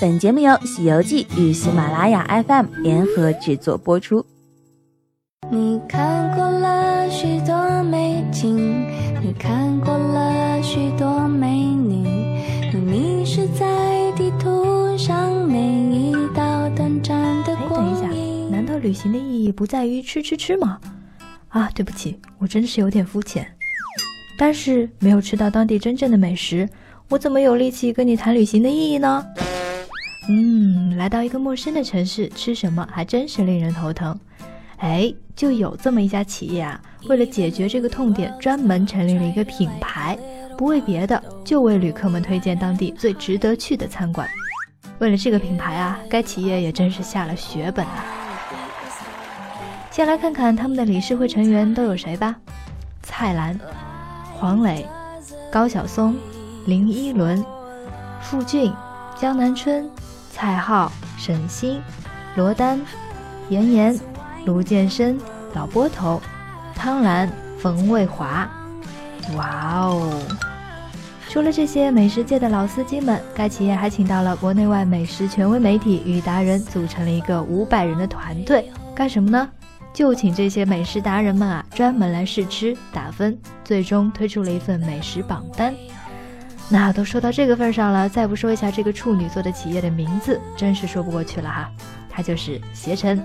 本节目由《西游记》与喜马拉雅 FM 联合制作播出。你看过了许多美景，你看过了许多美女，你迷失在地图上每一道短暂的哎，光等一下，阴。难道旅行的意义不在于吃吃吃吗？啊，对不起，我真是有点肤浅。但是没有吃到当地真正的美食，我怎么有力气跟你谈旅行的意义呢？嗯，来到一个陌生的城市，吃什么还真是令人头疼。哎，就有这么一家企业啊，为了解决这个痛点，专门成立了一个品牌，不为别的，就为旅客们推荐当地最值得去的餐馆。为了这个品牌啊，该企业也真是下了血本啊。先来看看他们的理事会成员都有谁吧：蔡澜、黄磊、高晓松、林依轮、傅俊、江南春、蔡浩、沈星、罗丹、严严、卢建生、老波头、汤兰、冯卫华。哇哦！除了这些美食界的老司机们，该企业还请到了国内外美食权威媒体与达人，组成了一个五百人的团队，干什么呢？就请这些美食达人们啊，专门来试吃、打分，最终推出了一份美食榜单。那都说到这个份上了，再不说一下这个处女座的企业的名字，真是说不过去了哈。它就是携程。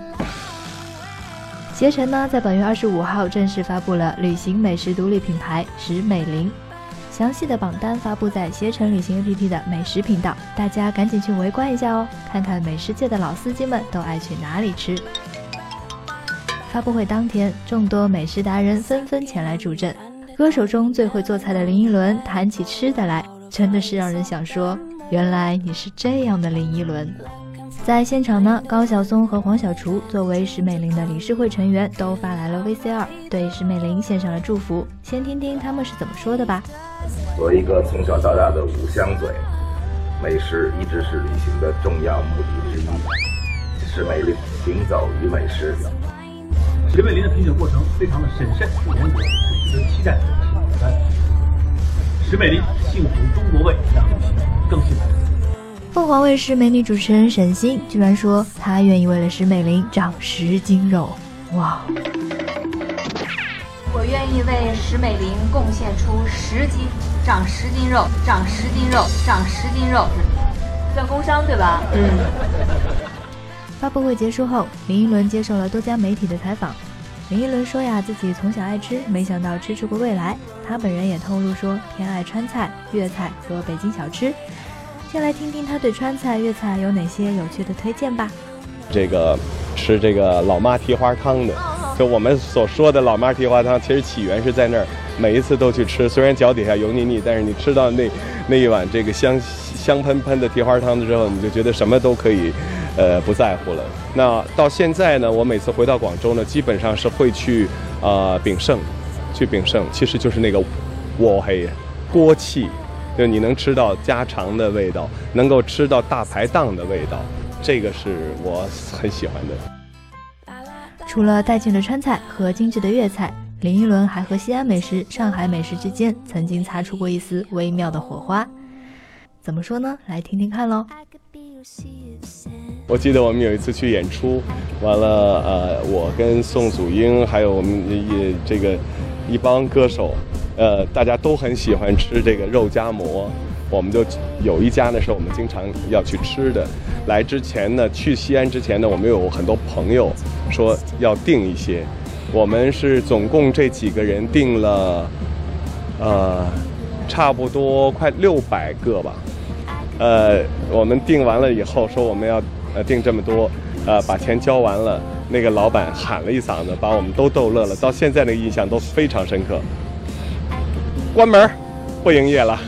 携程呢，在本月二十五号正式发布了旅行美食独立品牌食美林。详细的榜单发布在携程旅行 APP 的美食频道，大家赶紧去围观一下哦，看看美食界的老司机们都爱去哪里吃。发布会当天，众多美食达人纷纷前来助阵。歌手中最会做菜的林依轮谈起吃的来，真的是让人想说，原来你是这样的林依轮。在现场呢，高晓松和黄小厨作为石美玲的理事会成员，都发来了 VCR，对石美玲献上了祝福。先听听他们是怎么说的吧。作为一个从小到大的五香嘴，美食一直是旅行的重要目的之一。石美玲行走于美食，石美玲的评选过程非常的审慎严格，值得期待。三，石美林幸福中国味，让旅行更幸福。凤凰卫视美女主持人沈星居然说，她愿意为了石美玲长十斤肉。哇！我愿意为石美玲贡献出十斤，长十斤肉，长十斤肉，长十斤肉，算工伤对吧？嗯。发布会结束后，林依轮接受了多家媒体的采访。林依轮说呀，自己从小爱吃，没想到吃出个未来。她本人也透露说，偏爱川菜、粤菜和北京小吃。先来听听她对川菜、粤菜有哪些有趣的推荐吧。这个吃这个老妈蹄花汤的，就我们所说的老妈蹄花汤，其实起源是在那儿。每一次都去吃，虽然脚底下油腻腻，但是你吃到那那一碗这个香香喷喷的蹄花汤的时候，你就觉得什么都可以，呃，不在乎了。那到现在呢，我每次回到广州呢，基本上是会去呃炳胜，去炳胜，其实就是那个锅黑锅气，就你能吃到家常的味道，能够吃到大排档的味道，这个是我很喜欢的。除了带劲的川菜和精致的粤菜，林依轮还和西安美食、上海美食之间曾经擦出过一丝微妙的火花。怎么说呢？来听听看喽。我记得我们有一次去演出，完了，呃，我跟宋祖英还有我们也这个一帮歌手，呃，大家都很喜欢吃这个肉夹馍，我们就有一家呢是我们经常要去吃的。来之前呢，去西安之前呢，我们有很多朋友说要订一些，我们是总共这几个人订了，呃，差不多快六百个吧。呃，我们订完了以后说我们要呃订这么多，呃，把钱交完了，那个老板喊了一嗓子，把我们都逗乐了，到现在那个印象都非常深刻。关门，不营业了，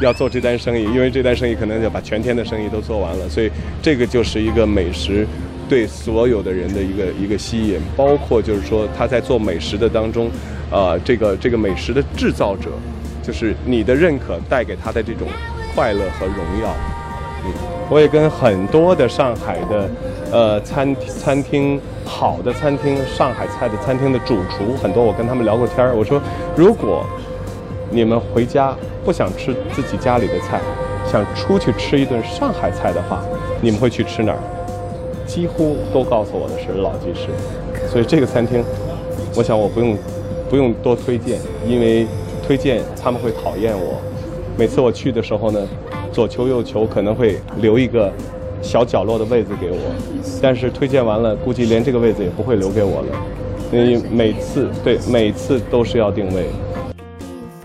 要做这单生意，因为这单生意可能要把全天的生意都做完了，所以这个就是一个美食对所有的人的一个一个吸引，包括就是说他在做美食的当中，呃，这个这个美食的制造者，就是你的认可带给他的这种。快乐和荣耀，我也跟很多的上海的，呃，餐餐厅好的餐厅，上海菜的餐厅的主厨，很多我跟他们聊过天儿。我说，如果你们回家不想吃自己家里的菜，想出去吃一顿上海菜的话，你们会去吃哪儿？几乎都告诉我的是老鸡翅，所以这个餐厅，我想我不用不用多推荐，因为推荐他们会讨厌我。每次我去的时候呢，左求右求，可能会留一个小角落的位子给我，但是推荐完了，估计连这个位子也不会留给我了。因为每次对每次都是要定位。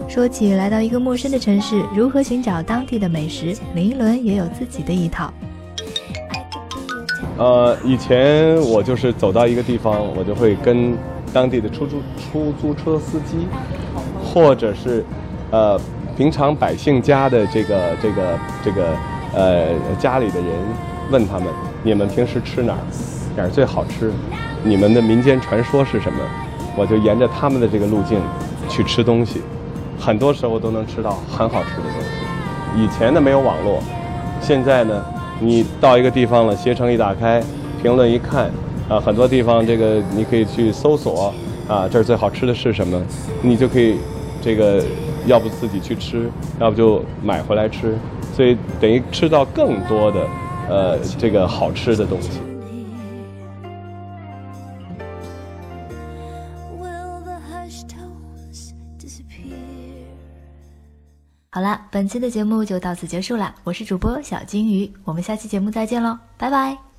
说起来到一个陌生的城市，如何寻找当地的美食，林依轮也有自己的一套。呃，以前我就是走到一个地方，我就会跟当地的出租出租车司机，或者是呃平常百姓家的这个这个这个呃家里的人，问他们：你们平时吃哪儿？哪儿最好吃？你们的民间传说是什么？我就沿着他们的这个路径去吃东西，很多时候都能吃到很好吃的东西。以前呢没有网络，现在呢。你到一个地方了，携程一打开，评论一看，啊，很多地方这个你可以去搜索，啊，这儿最好吃的是什么，你就可以，这个要不自己去吃，要不就买回来吃，所以等于吃到更多的，呃，这个好吃的东西。好了，本期的节目就到此结束了。我是主播小金鱼，我们下期节目再见喽，拜拜。